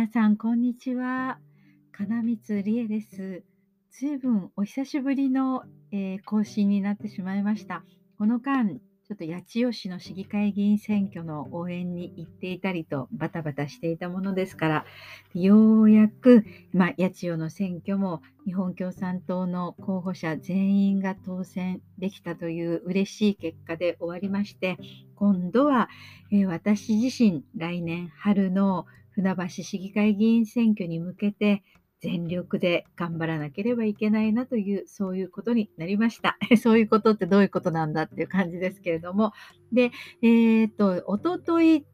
皆さん、こんにちは。金光理恵です。ずいぶんお久しぶりの、えー、更新になってしまいました。この間、ちょっと八千代市の市議会議員選挙の応援に行っていたりとバタバタしていたものですから、ようやく、まあ、八千代の選挙も日本共産党の候補者全員が当選できたという嬉しい結果で終わりまして、今度は、えー、私自身来年春の船橋市議会議員選挙に向けて全力で頑張らなければいけないなという、そういうことになりました。そういうことってどういうことなんだっていう感じですけれども。で、えっ、と、おととい、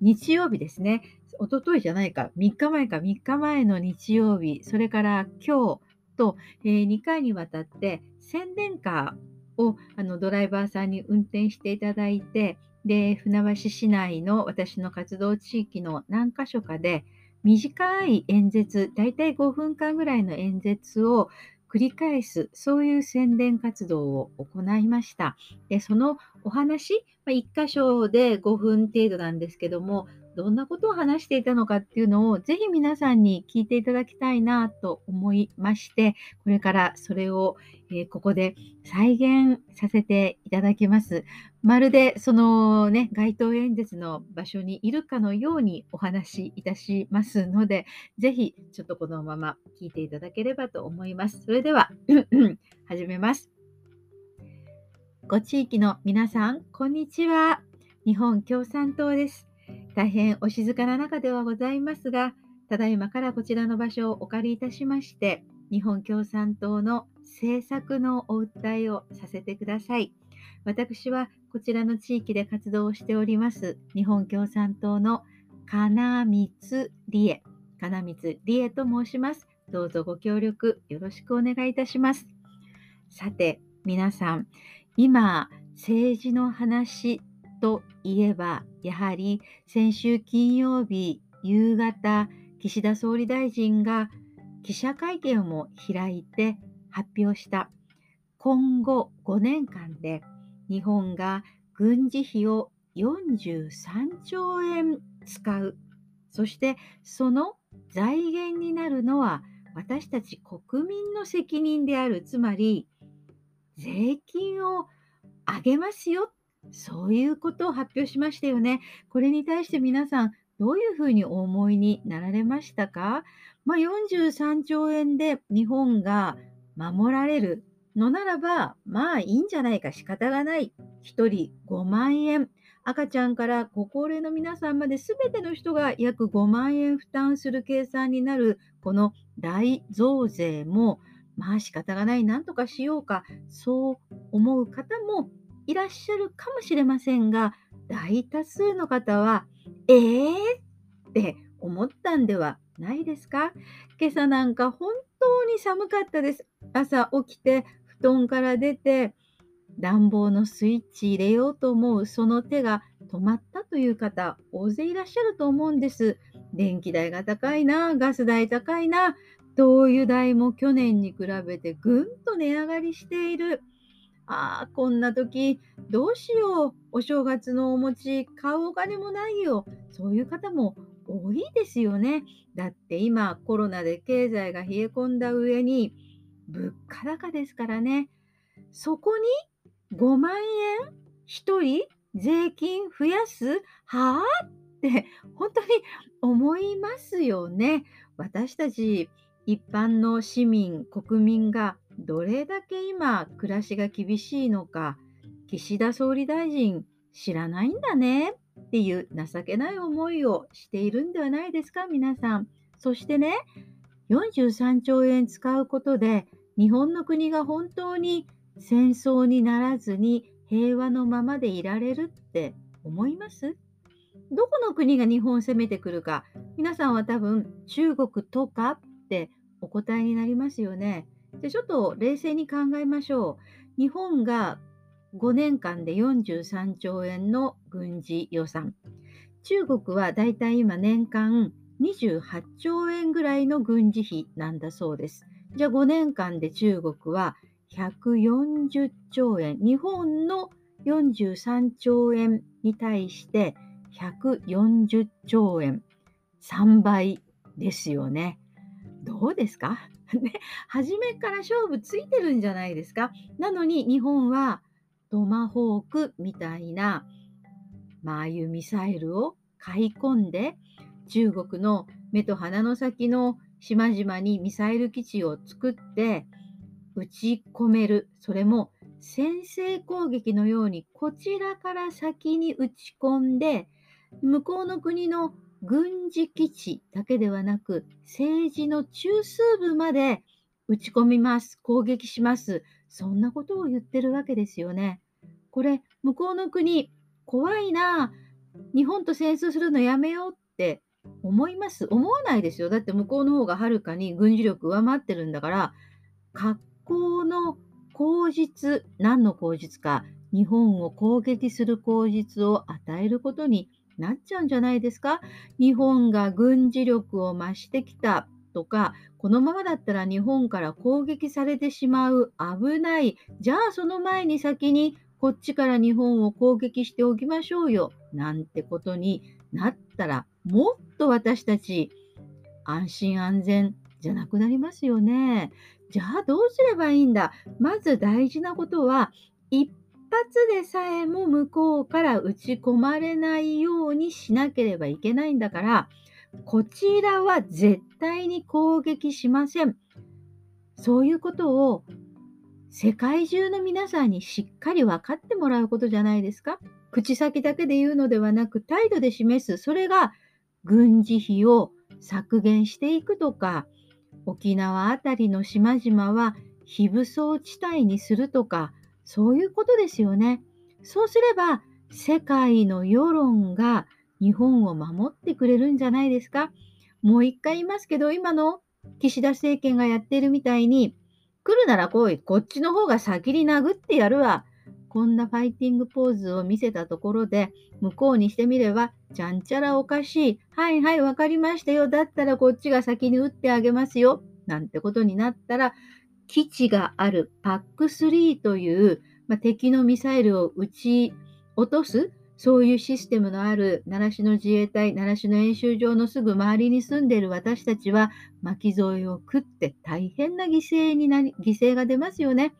日曜日ですね。おとといじゃないか、3日前か、3日前の日曜日、それから今日と、えー、2回にわたって宣伝カーをあのドライバーさんに運転していただいて、で、船橋市内の私の活動地域の何か所かで、短い演説、大体5分間ぐらいの演説を繰り返す、そういう宣伝活動を行いました。で、そのお話、まあ、1箇所で5分程度なんですけども、どんなことを話していたのかっていうのをぜひ皆さんに聞いていただきたいなと思いまして、これからそれを、えー、ここで再現させていただきます。まるでそのね、街頭演説の場所にいるかのようにお話しいたしますので、ぜひちょっとこのまま聞いていただければと思います。それでは 始めます。ご地域の皆さん、こんにちは。日本共産党です。大変お静かな中ではございますが、ただいまからこちらの場所をお借りいたしまして、日本共産党の政策のお訴えをさせてください。私はこちらの地域で活動をしております、日本共産党の金光理恵、金光理恵と申します。どうぞご協力よろしくお願いいたします。さて、皆さん、今、政治の話といえば、やはり先週金曜日夕方、岸田総理大臣が記者会見を開いて発表した今後5年間で日本が軍事費を43兆円使う。そしてその財源になるのは私たち国民の責任である。つまり税金を上げますよそういうことを発表しましたよね。これに対して皆さん、どういうふうにお思いになられましたか、まあ、43兆円で日本が守られるのならば、まあいいんじゃないか、仕方がない。1人5万円。赤ちゃんからご高齢の皆さんまで全ての人が約5万円負担する計算になるこの大増税も、まあ仕方がない、なんとかしようか、そう思う方もいらっしゃるかもしれませんが、大多数の方は、えーって思ったんではないですか？今朝なんか本当に寒かったです。朝起きて布団から出て暖房のスイッチ入れようと思うその手が止まったという方大勢いらっしゃると思うんです。電気代が高いな、ガス代高いな、灯油代も去年に比べてぐんと値上がりしている。ああ、こんな時、どうしよう。お正月のお餅買うお金もないよ。そういう方も多いですよね。だって今コロナで経済が冷え込んだ上に物価高ですからね。そこに5万円1人税金増やす？はあ？って本当に思いますよね。私たち一般の市民、国民がどれだけ今暮らしが厳しいのか岸田総理大臣知らないんだねっていう情けない思いをしているんではないですか皆さん。そしてね43兆円使うことで日本の国が本当に戦争にならずに平和のままでいられるって思います？どこの国が日本を攻めてくるか皆さんは多分中国とかってお答えになりますよね。でちょっと冷静に考えましょう。日本が5年間で43兆円の軍事予算。中国はだいたい今年間28兆円ぐらいの軍事費なんだそうです。じゃあ5年間で中国は140兆円。日本の43兆円に対して140兆円。3倍ですよね。どうですか？ね、初めから勝負ついてるんじゃないですか。なのに日本はトマホークみたいな、まああいうミサイルを買い込んで中国の目と鼻の先の島々にミサイル基地を作って撃ち込める。それも先制攻撃のようにこちらから先に撃ち込んで向こうの国の軍事基地だけではなく政治の中枢部まで撃ち込みます、攻撃します。そんなことを言ってるわけですよね。これ、向こうの国、怖いな、日本と戦争するのやめようって思います？思わないですよ。だって向こうの方がはるかに軍事力上回ってるんだから、格好の口実、何の口実か、日本を攻撃する口実を与えることになっちゃうんじゃないですか？日本が軍事力を増してきたとか、このままだったら日本から攻撃されてしまう、危ない、じゃあその前に先にこっちから日本を攻撃しておきましょうよ、なんてことになったら、もっと私たち安心安全じゃなくなりますよね。じゃあどうすればいいんだ？まず大事なことは、一発でさえも向こうから打ち込まれないようにしなければいけないんだから、こちらは絶対に攻撃しません。そういうことを世界中の皆さんにしっかり分かってもらうことじゃないですか。口先だけで言うのではなく態度で示す。それが軍事費を削減していくとか、沖縄あたりの島々は非武装地帯にするとか、そういうことですよね。そうすれば、世界の世論が日本を守ってくれるんじゃないですか。もう一回言いますけど、今の岸田政権がやっているみたいに、来るなら来い、こっちの方が先に殴ってやるわ。こんなファイティングポーズを見せたところで、向こうにしてみれば、ちゃんちゃらおかしい。はいはい、わかりましたよ。だったらこっちが先に撃ってあげますよ。なんてことになったら、基地がある PAC3 という、まあ、敵のミサイルを撃ち落とすそういうシステムのある奈良市の自衛隊、奈良市の演習場のすぐ周りに住んでいる私たちは巻き添えを食って大変な犠牲になり、犠牲が出ますよね。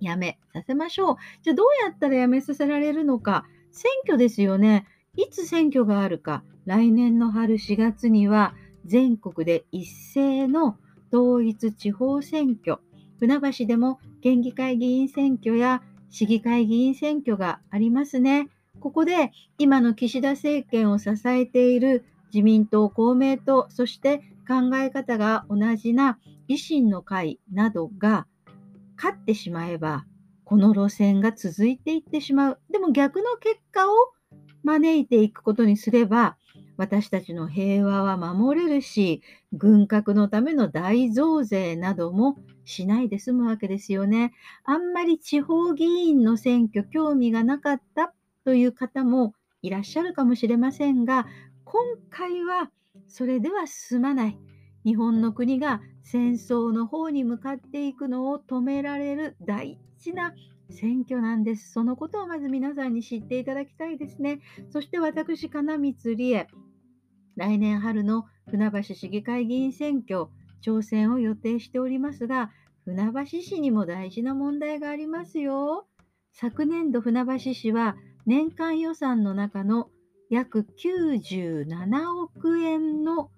やめさせましょう。じゃあどうやったらやめさせられるのか。選挙ですよね。いつ選挙があるか。来年の春4月には全国で一斉の統一地方選挙。船橋でも県議会議員選挙や市議会議員選挙がありますね。ここで今の岸田政権を支えている自民党、公明党、そして考え方が同じな維新の会などが勝ってしまえば、この路線が続いていってしまう。でも逆の結果を招いていくことにすれば、私たちの平和は守れるし、軍拡のための大増税などもしないで済むわけですよね。あんまり地方議員の選挙興味がなかったという方もいらっしゃるかもしれませんが、今回はそれでは済まない。日本の国が戦争の方に向かっていくのを止められる大事な選挙なんです。そのことをまず皆さんに知っていただきたいですね。そして私、金光理恵、来年春の船橋市議会議員選挙、挑戦を予定しておりますが、船橋市にも大事な問題がありますよ。昨年度船橋市は年間予算の中の約97億円の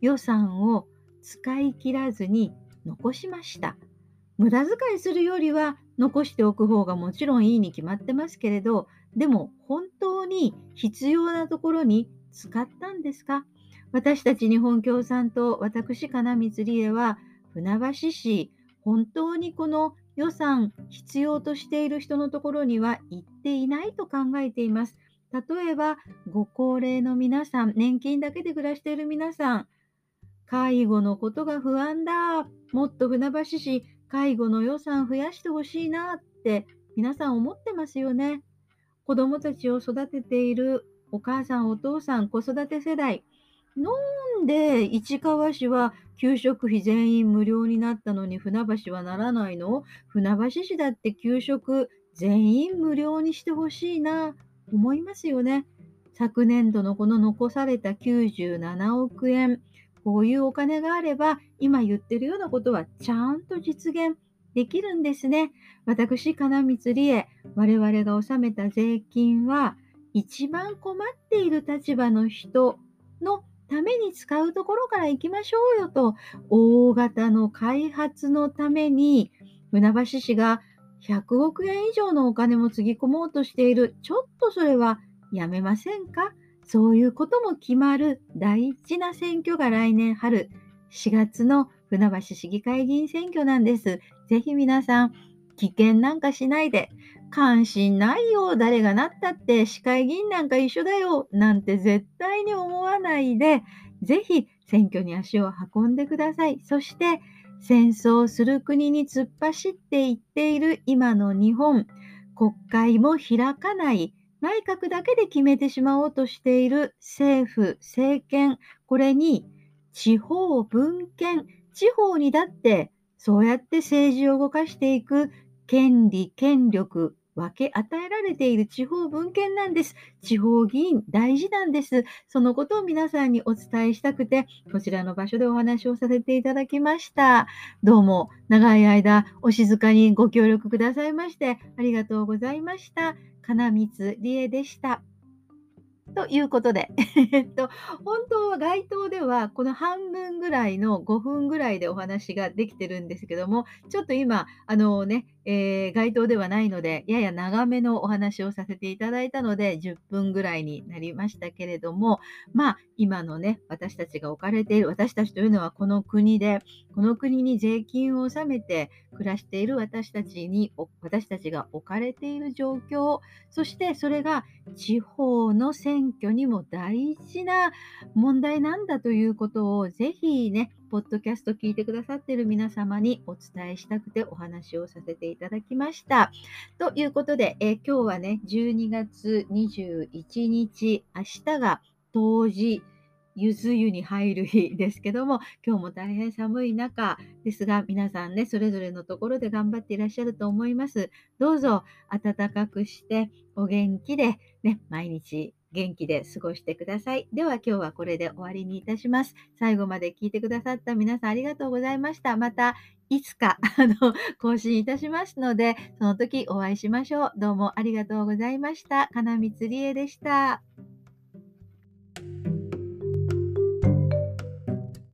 予算を使い切らずに残しました。無駄遣いするよりは残しておく方がもちろんいいに決まってますけれど、でも本当に必要なところに使ったんですか？私たち日本共産党、私、金光理恵は、船橋市、本当にこの予算必要としている人のところには行っていないと考えています。例えば、ご高齢の皆さん、年金だけで暮らしている皆さん、介護のことが不安だ。もっと船橋市、介護の予算増やしてほしいなって皆さん思ってますよね。子供たちを育てているお母さん、お父さん、子育て世代、なんで市川市は給食費全員無料になったのに船橋はならないの？船橋市だって給食全員無料にしてほしいな、思いますよね。昨年度のこの残された97億円、こういうお金があれば、今言ってるようなことはちゃんと実現できるんですね。私、金光理恵、我々が納めた税金は、一番困っている立場の人のために使うところから行きましょうよと、大型の開発のために、船橋市が100億円以上のお金もつぎ込もうとしている。ちょっとそれはやめませんか？そういうことも決まる大事な選挙が来年春4月の船橋市議会議員選挙なんです。ぜひ皆さん、危険なんかしないで、関心ないよ、誰がなったって、市会議員なんか一緒だよ、なんて絶対に思わないで、ぜひ選挙に足を運んでください。そして、戦争する国に突っ走っていっている今の日本、国会も開かない、内閣だけで決めてしまおうとしている政府、政権、これに地方分権、地方にだってそうやって政治を動かしていく権利、権力、分け与えられている地方分権なんです。地方議員大事なんです。そのことを皆さんにお伝えしたくて、こちらの場所でお話をさせていただきました。どうも長い間お静かにご協力くださいましてありがとうございました。金光理恵でした。ということで、えっと、本当は街頭ではこの半分ぐらいの5分ぐらいでお話ができてるんですけども、ちょっと今、あのね、えー、街頭ではないので、やや長めのお話をさせていただいたので、10分ぐらいになりましたけれども、まあ、今のね、私たちが置かれている、私たちというのはこの国で、この国に税金を納めて暮らしている私たちに、私たちが置かれている状況、そしてそれが地方の選挙にも大事な問題なんだということを、ぜひね、ポッドキャスト聞いてくださってる皆様にお伝えしたくてお話をさせていただきました。ということで、え今日はね、12月21日、明日が冬至、ゆず湯に入る日ですけども、今日も大変寒い中ですが、皆さんね、それぞれのところで頑張っていらっしゃると思います。どうぞ暖かくして、お元気で、ね、毎日元気で過ごしてください。では今日はこれで終わりにいたします。最後まで聞いてくださった皆さんありがとうございました。またいつか あの更新いたしますので、その時お会いしましょう。どうもありがとうございました。金光理恵でした。